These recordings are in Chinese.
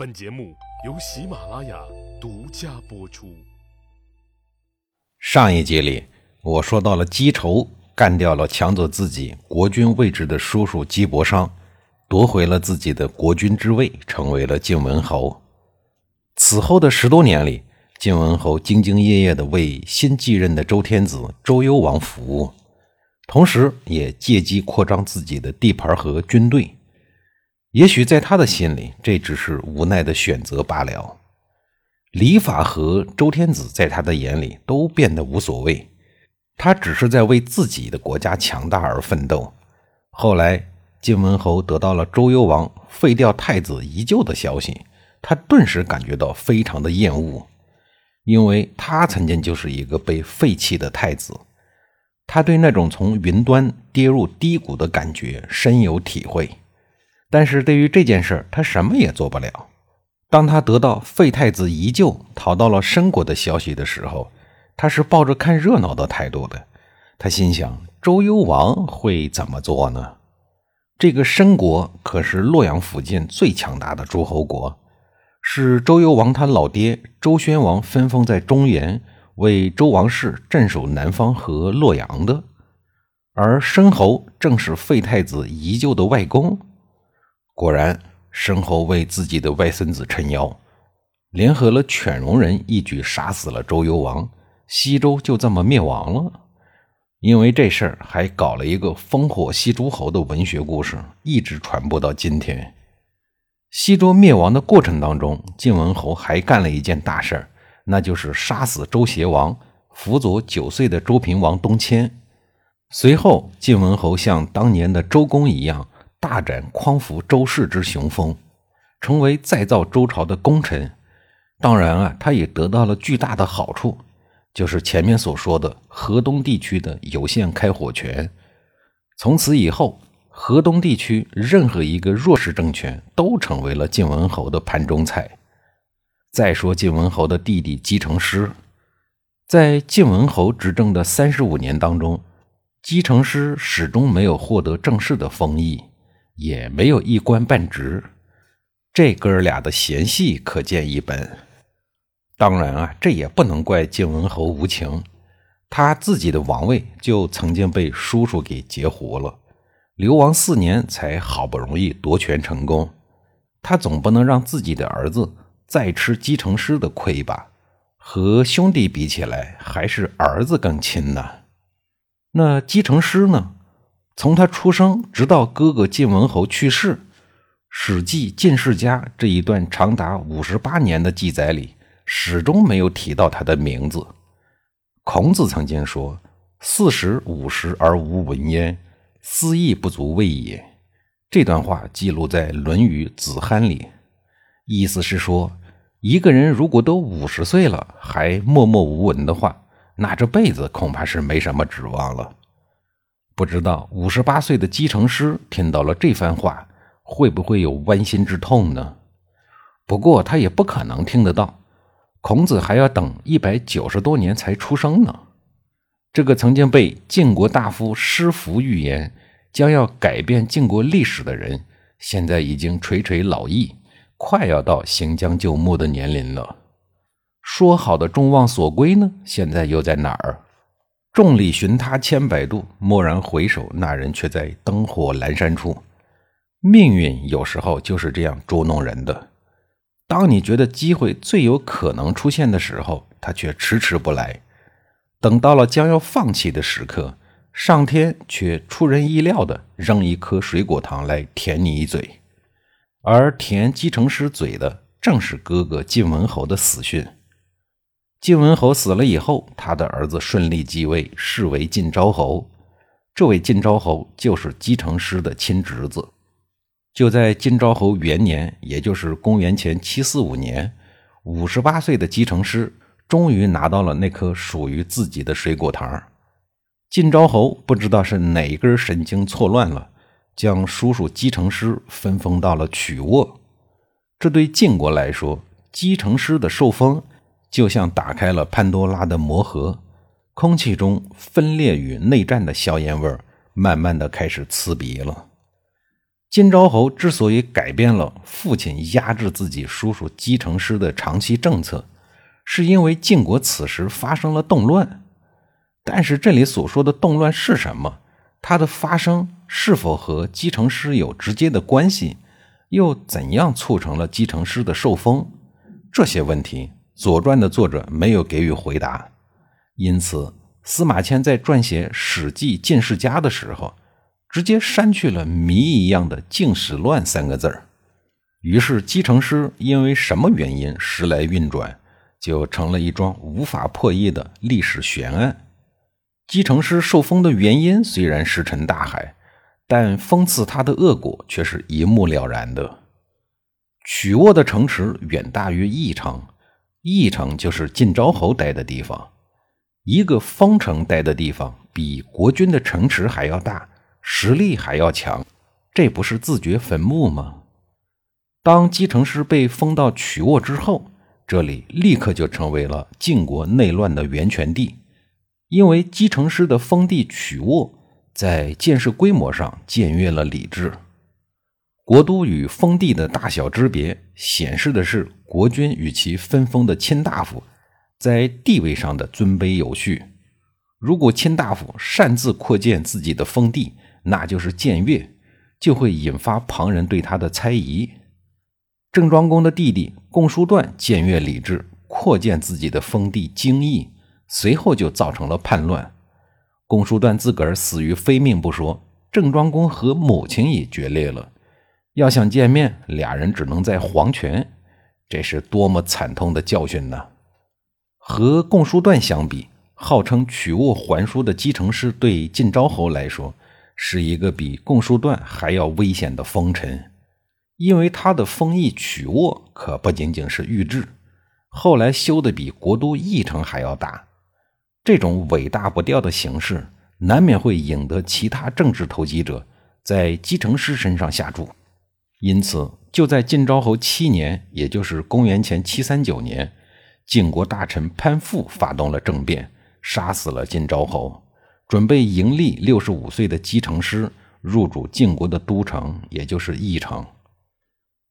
本节目由喜马拉雅独家播出。上一集里，我说到了姬仇干掉了抢走自己国君位置的叔叔姬伯商，夺回了自己的国君之位，成为了晋文侯。此后的十多年里，晋文侯兢兢业业地为新继任的周天子周幽王服务，同时也借机扩张自己的地盘和军队。也许在他的心里，这只是无奈的选择罢了。礼法和周天子在他的眼里都变得无所谓，他只是在为自己的国家强大而奋斗。后来，晋文侯得到了周幽王废掉太子宜臼的消息，他顿时感觉到非常的厌恶，因为他曾经就是一个被废弃的太子，他对那种从云端跌入低谷的感觉深有体会。但是对于这件事，他什么也做不了。当他得到废太子宜臼逃到了申国的消息的时候，他是抱着看热闹的态度的。他心想：周幽王会怎么做呢？这个申国可是洛阳附近最强大的诸侯国，是周幽王他老爹周宣王分封在中原，为周王室镇守南方和洛阳的。而申侯正是废太子宜臼的外公。果然，申侯为自己的外孙子撑腰，联合了犬戎人，一举杀死了周幽王，西周就这么灭亡了。因为这事儿，还搞了一个烽火戏诸侯的文学故事，一直传播到今天。西周灭亡的过程当中，晋文侯还干了一件大事儿，那就是杀死周邪王，辅佐九岁的周平王东迁。随后，晋文侯像当年的周公一样。大展匡扶周氏之雄风，成为再造周朝的功臣。当然啊，他也得到了巨大的好处，就是前面所说的河东地区的有限开火权。从此以后，河东地区任何一个弱势政权都成为了晋文侯的盘中菜。再说晋文侯的弟弟姬成师，在晋文侯执政的三十五年当中，姬成师始终没有获得正式的封邑。也没有一官半职，这哥俩的嫌隙可见一斑。当然啊，这也不能怪晋文侯无情，他自己的王位就曾经被叔叔给截胡了，流亡四年才好不容易夺权成功，他总不能让自己的儿子再吃姬成师的亏吧？和兄弟比起来，还是儿子更亲呢。那姬成师呢？从他出生直到哥哥晋文侯去世，《史记·晋世家》这一段长达五十八年的记载里，始终没有提到他的名字。孔子曾经说：“四十五十而无闻焉，思义不足畏也。”这段话记录在《论语·子罕》里，意思是说，一个人如果都五十岁了还默默无闻的话，那这辈子恐怕是没什么指望了。不知道五十八岁的姬成师听到了这番话，会不会有剜心之痛呢？不过他也不可能听得到，孔子还要等一百九十多年才出生呢。这个曾经被晋国大夫师服预言将要改变晋国历史的人，现在已经垂垂老矣，快要到行将就木的年龄了。说好的众望所归呢？现在又在哪儿？众里寻他千百度，蓦然回首，那人却在灯火阑珊处。命运有时候就是这样捉弄人的。当你觉得机会最有可能出现的时候，他却迟迟不来。等到了将要放弃的时刻，上天却出人意料的扔一颗水果糖来舔你一嘴。而舔姬成师嘴的，正是哥哥晋文侯的死讯。晋文侯死了以后，他的儿子顺利继位，是为晋昭侯。这位晋昭侯就是姬成师的亲侄子。就在晋昭侯元年，也就是公元前七四五年，五十八岁的姬成师终于拿到了那颗属于自己的水果糖。晋昭侯不知道是哪根神经错乱了，将叔叔姬成师分封到了曲沃。这对晋国来说，姬成师的受封。就像打开了潘多拉的魔盒，空气中分裂与内战的硝烟味儿慢慢的开始刺鼻了。金昭侯之所以改变了父亲压制自己叔叔姬成师的长期政策，是因为晋国此时发生了动乱。但是这里所说的动乱是什么？它的发生是否和姬成师有直接的关系？又怎样促成了姬成师的受封？这些问题，《左传》的作者没有给予回答。因此，司马迁在撰写《史记·晋世家》的时候，直接删去了谜一样的“晋史乱”三个字儿。于是，姬成师因为什么原因时来运转，就成了一桩无法破译的历史悬案。姬成师受封的原因虽然石沉大海，但封赐他的恶果却是一目了然的。曲沃的城池远大于翼城，翼城就是晋昭侯待的地方。一个封城待的地方，比国君的城池还要大，实力还要强，这不是自掘坟墓吗？当姬成师被封到曲沃之后，这里立刻就成为了晋国内乱的源泉地。因为姬成师的封地曲沃在建设规模上僭越了礼制，国都与封地的大小之别，显示的是国君与其分封的卿大夫在地位上的尊卑有序。如果卿大夫擅自扩建自己的封地，那就是僭越，就会引发旁人对他的猜疑。郑庄公的弟弟共叔段僭越礼制，扩建自己的封地京邑。随后就造成了叛乱，公叔段自个儿死于非命不说，郑庄公和母亲也决裂了。要想见面，俩人只能在黄泉，这是多么惨痛的教训呢？和共书段相比，号称曲沃还书的姬成师对晋昭侯来说，是一个比共书段还要危险的封臣，因为他的封邑曲沃可不仅仅是御制，后来修的比国都翼城还要大。这种尾大不掉的形式，难免会引得其他政治投机者在姬成师身上下注。因此，就在晋昭侯七年，也就是公元前七三九年，晋国大臣潘父发动了政变，杀死了晋昭侯，准备迎立六十五岁的姬成师入主晋国的都城，也就是翼城。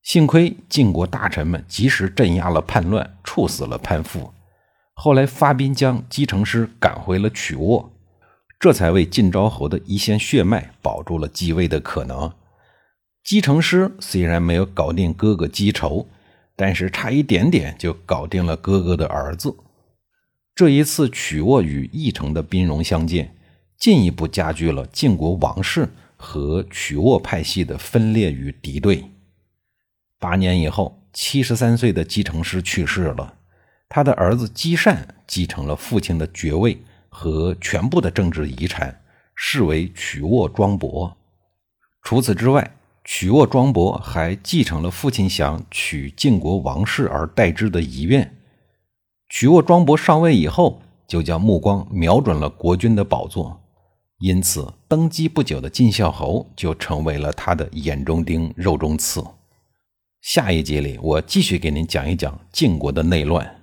幸亏晋国大臣们及时镇压了叛乱，处死了潘父。后来发兵将姬成师赶回了曲沃，这才为晋昭侯的一线血脉保住了继位的可能。姬成师虽然没有搞定哥哥姬仇，但是差一点点就搞定了哥哥的儿子。这一次曲沃与翼城的兵戎相见，进一步加剧了晋国王室和曲沃派系的分裂与敌对。八年以后，七十三岁的姬成师去世了。他的儿子姬善继承了父亲的爵位和全部的政治遗产，视为曲沃庄伯。除此之外，曲沃庄伯还继承了父亲想娶晋国王室而代之的遗愿。曲沃庄伯上位以后，就将目光瞄准了国君的宝座，因此登基不久的晋孝侯就成为了他的眼中钉、肉中刺。下一集里，我继续给您讲一讲晋国的内乱。